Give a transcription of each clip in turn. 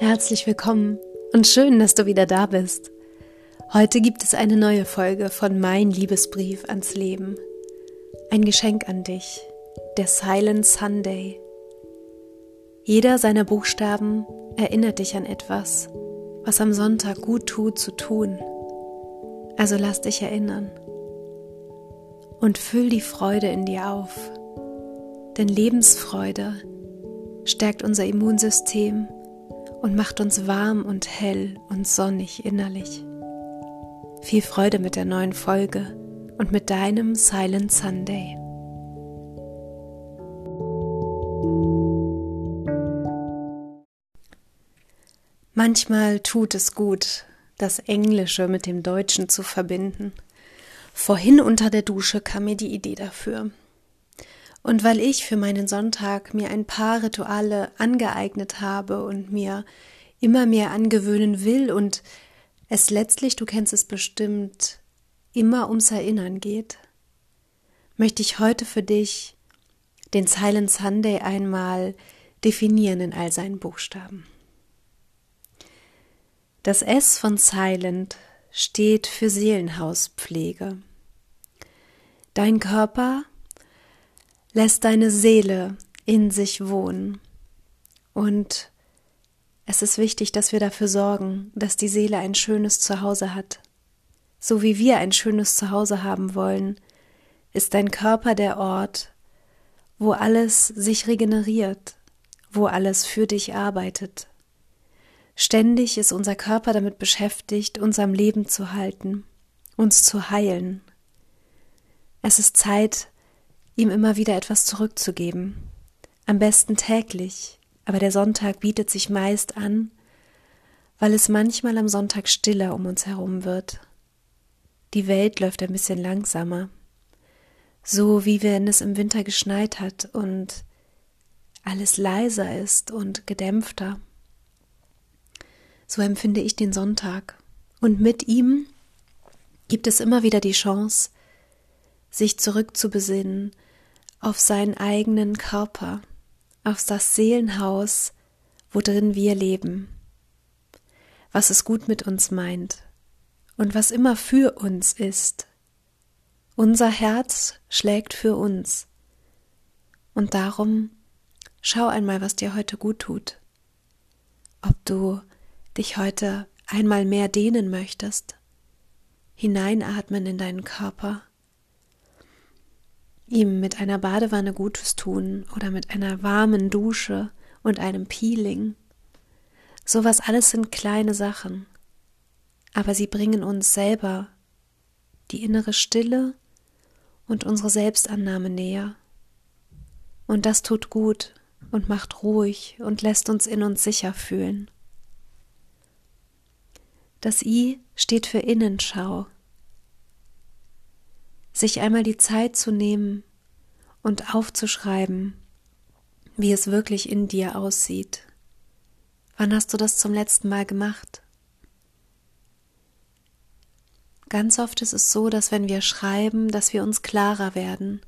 Herzlich willkommen und schön, dass du wieder da bist. Heute gibt es eine neue Folge von Mein Liebesbrief ans Leben. Ein Geschenk an dich, der Silent Sunday. Jeder seiner Buchstaben erinnert dich an etwas, was am Sonntag gut tut zu tun. Also lass dich erinnern und füll die Freude in dir auf. Denn Lebensfreude stärkt unser Immunsystem und macht uns warm und hell und sonnig innerlich. Viel Freude mit der neuen Folge und mit deinem Silent Sunday. Manchmal tut es gut, das Englische mit dem Deutschen zu verbinden. Vorhin unter der Dusche kam mir die Idee dafür. Und weil ich für meinen Sonntag mir ein paar Rituale angeeignet habe und mir immer mehr angewöhnen will und es letztlich, du kennst es bestimmt, immer ums Erinnern geht, möchte ich heute für dich den Silent Sunday einmal definieren in all seinen Buchstaben. Das S von Silent steht für Seelenhauspflege. Dein Körper lässt deine Seele in sich wohnen. Und es ist wichtig, dass wir dafür sorgen, dass die Seele ein schönes Zuhause hat. So wie wir ein schönes Zuhause haben wollen, ist dein Körper der Ort, wo alles sich regeneriert, wo alles für dich arbeitet. Ständig ist unser Körper damit beschäftigt, uns am Leben zu halten, uns zu heilen. Es ist Zeit, ihm immer wieder etwas zurückzugeben. Am besten täglich, aber der Sonntag bietet sich meist an, weil es manchmal am Sonntag stiller um uns herum wird. Die Welt läuft ein bisschen langsamer, so wie wenn es im Winter geschneit hat und alles leiser ist und gedämpfter. So empfinde ich den Sonntag. Und mit ihm gibt es immer wieder die Chance, sich zurückzubesinnen auf seinen eigenen Körper, auf das Seelenhaus, worin wir leben, was es gut mit uns meint und was immer für uns ist. Unser Herz schlägt für uns. Und darum schau einmal, was dir heute gut tut. Ob du dich heute einmal mehr dehnen möchtest, hineinatmen in deinen Körper ihm mit einer Badewanne Gutes tun oder mit einer warmen Dusche und einem Peeling. Sowas alles sind kleine Sachen, aber sie bringen uns selber die innere Stille und unsere Selbstannahme näher. Und das tut gut und macht ruhig und lässt uns in uns sicher fühlen. Das I steht für Innenschau sich einmal die Zeit zu nehmen und aufzuschreiben, wie es wirklich in dir aussieht. Wann hast du das zum letzten Mal gemacht? Ganz oft ist es so, dass wenn wir schreiben, dass wir uns klarer werden,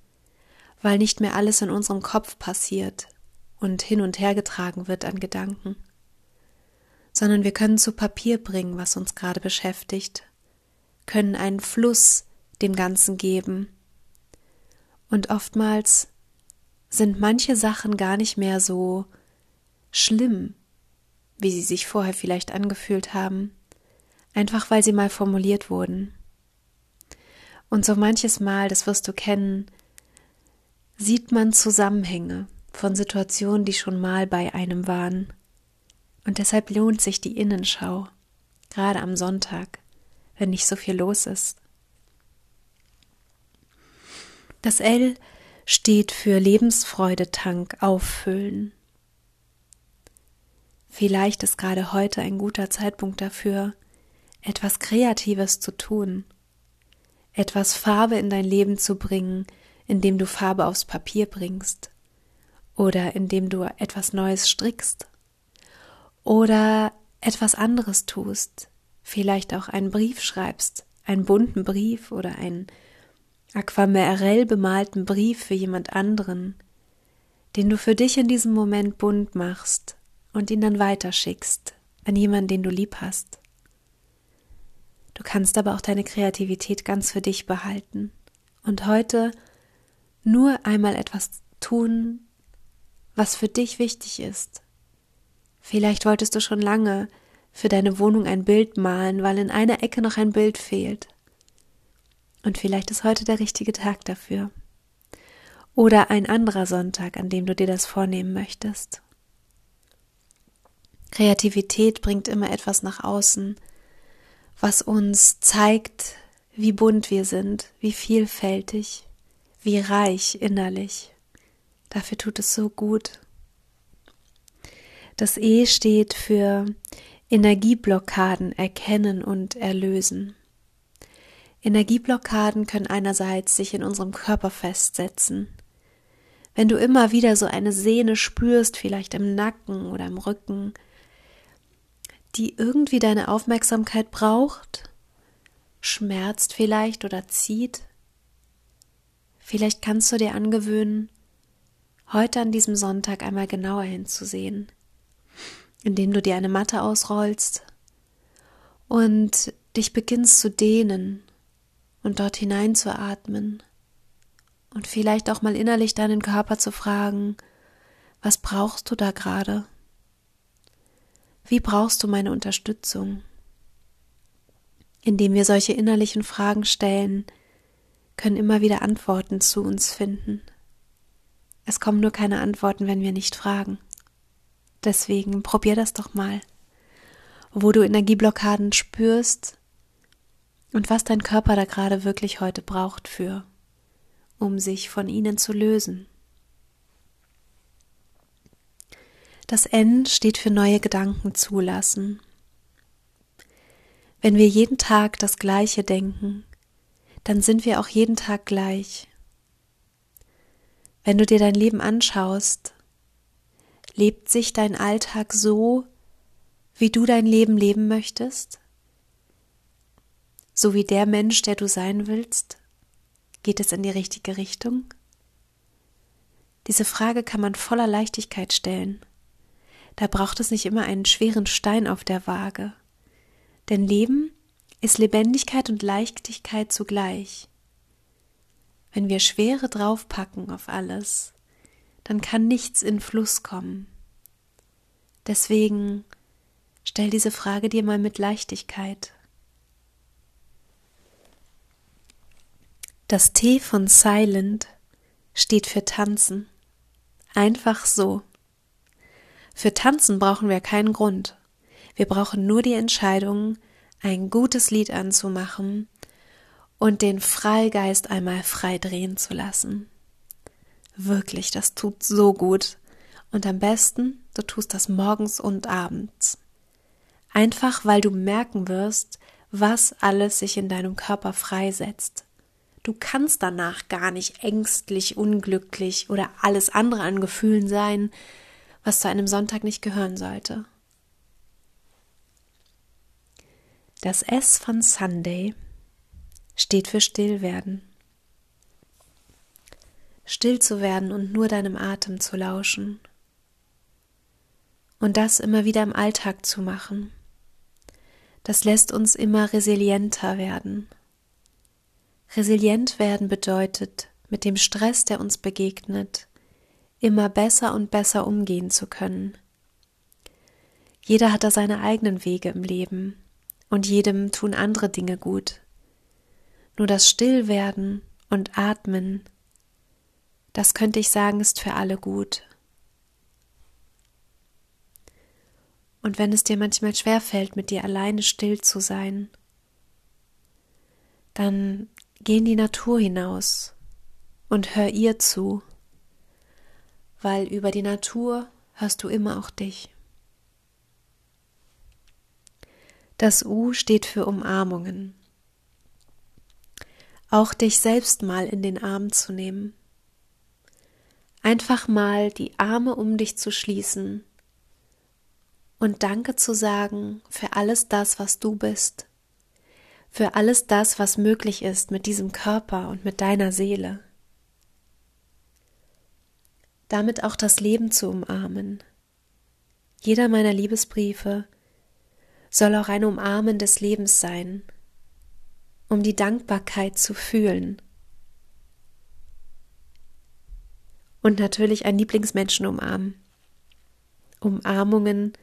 weil nicht mehr alles in unserem Kopf passiert und hin und her getragen wird an Gedanken, sondern wir können zu Papier bringen, was uns gerade beschäftigt, können einen Fluss dem Ganzen geben. Und oftmals sind manche Sachen gar nicht mehr so schlimm, wie sie sich vorher vielleicht angefühlt haben, einfach weil sie mal formuliert wurden. Und so manches Mal, das wirst du kennen, sieht man Zusammenhänge von Situationen, die schon mal bei einem waren. Und deshalb lohnt sich die Innenschau, gerade am Sonntag, wenn nicht so viel los ist. Das L steht für Lebensfreudetank auffüllen. Vielleicht ist gerade heute ein guter Zeitpunkt dafür, etwas Kreatives zu tun, etwas Farbe in dein Leben zu bringen, indem du Farbe aufs Papier bringst. Oder indem du etwas Neues strickst. Oder etwas anderes tust, vielleicht auch einen Brief schreibst, einen bunten Brief oder einen aquarell bemalten Brief für jemand anderen, den du für dich in diesem Moment bunt machst und ihn dann weiterschickst an jemanden, den du lieb hast. Du kannst aber auch deine Kreativität ganz für dich behalten und heute nur einmal etwas tun, was für dich wichtig ist. Vielleicht wolltest du schon lange für deine Wohnung ein Bild malen, weil in einer Ecke noch ein Bild fehlt. Und vielleicht ist heute der richtige Tag dafür. Oder ein anderer Sonntag, an dem du dir das vornehmen möchtest. Kreativität bringt immer etwas nach außen, was uns zeigt, wie bunt wir sind, wie vielfältig, wie reich innerlich. Dafür tut es so gut. Das E steht für Energieblockaden erkennen und erlösen. Energieblockaden können einerseits sich in unserem Körper festsetzen. Wenn du immer wieder so eine Sehne spürst, vielleicht im Nacken oder im Rücken, die irgendwie deine Aufmerksamkeit braucht, schmerzt vielleicht oder zieht, vielleicht kannst du dir angewöhnen, heute an diesem Sonntag einmal genauer hinzusehen indem du dir eine Matte ausrollst und dich beginnst zu dehnen und dort hinein zu atmen und vielleicht auch mal innerlich deinen Körper zu fragen, was brauchst du da gerade? Wie brauchst du meine Unterstützung? Indem wir solche innerlichen Fragen stellen, können immer wieder Antworten zu uns finden. Es kommen nur keine Antworten, wenn wir nicht fragen. Deswegen probier das doch mal. Wo du Energieblockaden spürst und was dein Körper da gerade wirklich heute braucht für, um sich von ihnen zu lösen. Das N steht für neue Gedanken zulassen. Wenn wir jeden Tag das Gleiche denken, dann sind wir auch jeden Tag gleich. Wenn du dir dein Leben anschaust, Lebt sich dein Alltag so, wie du dein Leben leben möchtest? So wie der Mensch, der du sein willst? Geht es in die richtige Richtung? Diese Frage kann man voller Leichtigkeit stellen. Da braucht es nicht immer einen schweren Stein auf der Waage. Denn Leben ist Lebendigkeit und Leichtigkeit zugleich. Wenn wir Schwere draufpacken auf alles, dann kann nichts in Fluss kommen. Deswegen stell diese Frage dir mal mit Leichtigkeit. Das T von Silent steht für Tanzen. Einfach so. Für Tanzen brauchen wir keinen Grund. Wir brauchen nur die Entscheidung, ein gutes Lied anzumachen und den Freigeist einmal frei drehen zu lassen. Wirklich, das tut so gut. Und am besten, du tust das morgens und abends. Einfach weil du merken wirst, was alles sich in deinem Körper freisetzt. Du kannst danach gar nicht ängstlich, unglücklich oder alles andere an Gefühlen sein, was zu einem Sonntag nicht gehören sollte. Das S von Sunday steht für Stillwerden still zu werden und nur deinem Atem zu lauschen. Und das immer wieder im Alltag zu machen. Das lässt uns immer resilienter werden. Resilient werden bedeutet, mit dem Stress, der uns begegnet, immer besser und besser umgehen zu können. Jeder hat da seine eigenen Wege im Leben und jedem tun andere Dinge gut. Nur das Stillwerden und Atmen das könnte ich sagen, ist für alle gut. Und wenn es dir manchmal schwerfällt, mit dir alleine still zu sein, dann geh in die Natur hinaus und hör ihr zu, weil über die Natur hörst du immer auch dich. Das U steht für Umarmungen. Auch dich selbst mal in den Arm zu nehmen einfach mal die Arme um dich zu schließen und Danke zu sagen für alles das, was du bist, für alles das, was möglich ist mit diesem Körper und mit deiner Seele. Damit auch das Leben zu umarmen. Jeder meiner Liebesbriefe soll auch ein Umarmen des Lebens sein, um die Dankbarkeit zu fühlen. Und natürlich ein Lieblingsmenschen umarmen. Umarmungen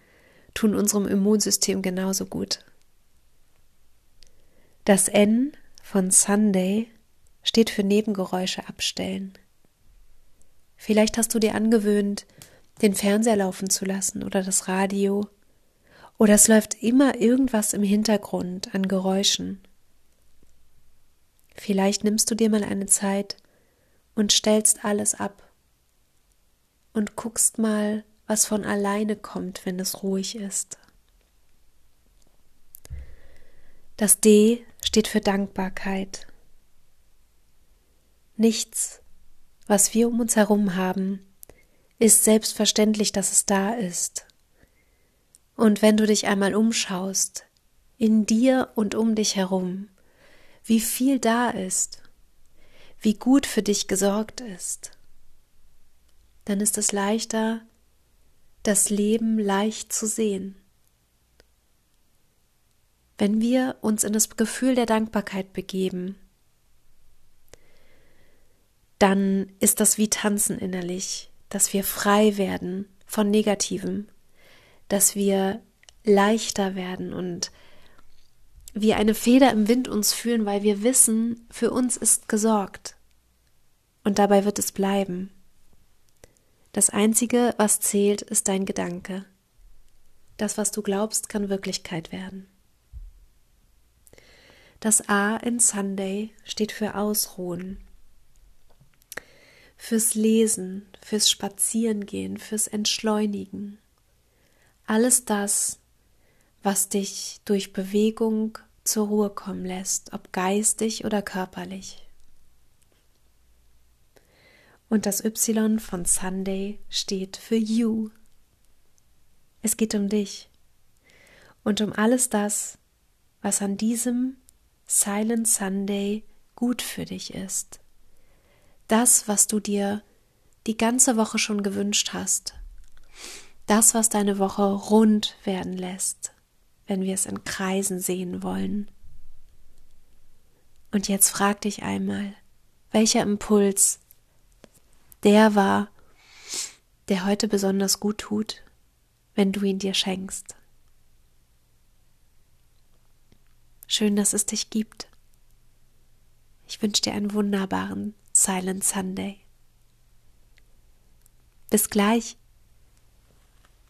tun unserem Immunsystem genauso gut. Das N von Sunday steht für Nebengeräusche abstellen. Vielleicht hast du dir angewöhnt, den Fernseher laufen zu lassen oder das Radio, oder es läuft immer irgendwas im Hintergrund an Geräuschen. Vielleicht nimmst du dir mal eine Zeit und stellst alles ab und guckst mal, was von alleine kommt, wenn es ruhig ist. Das D steht für Dankbarkeit. Nichts, was wir um uns herum haben, ist selbstverständlich, dass es da ist. Und wenn du dich einmal umschaust, in dir und um dich herum, wie viel da ist, wie gut für dich gesorgt ist, dann ist es leichter, das Leben leicht zu sehen. Wenn wir uns in das Gefühl der Dankbarkeit begeben, dann ist das wie tanzen innerlich, dass wir frei werden von Negativem, dass wir leichter werden und wie eine Feder im Wind uns fühlen, weil wir wissen, für uns ist gesorgt. Und dabei wird es bleiben. Das Einzige, was zählt, ist dein Gedanke. Das, was du glaubst, kann Wirklichkeit werden. Das A in Sunday steht für Ausruhen, fürs Lesen, fürs Spazierengehen, fürs Entschleunigen. Alles das, was dich durch Bewegung zur Ruhe kommen lässt, ob geistig oder körperlich. Und das Y von Sunday steht für You. Es geht um dich und um alles das, was an diesem Silent Sunday gut für dich ist. Das, was du dir die ganze Woche schon gewünscht hast. Das, was deine Woche rund werden lässt, wenn wir es in Kreisen sehen wollen. Und jetzt frag dich einmal, welcher Impuls der war, der heute besonders gut tut, wenn du ihn dir schenkst. Schön, dass es dich gibt. Ich wünsche dir einen wunderbaren Silent Sunday. Bis gleich.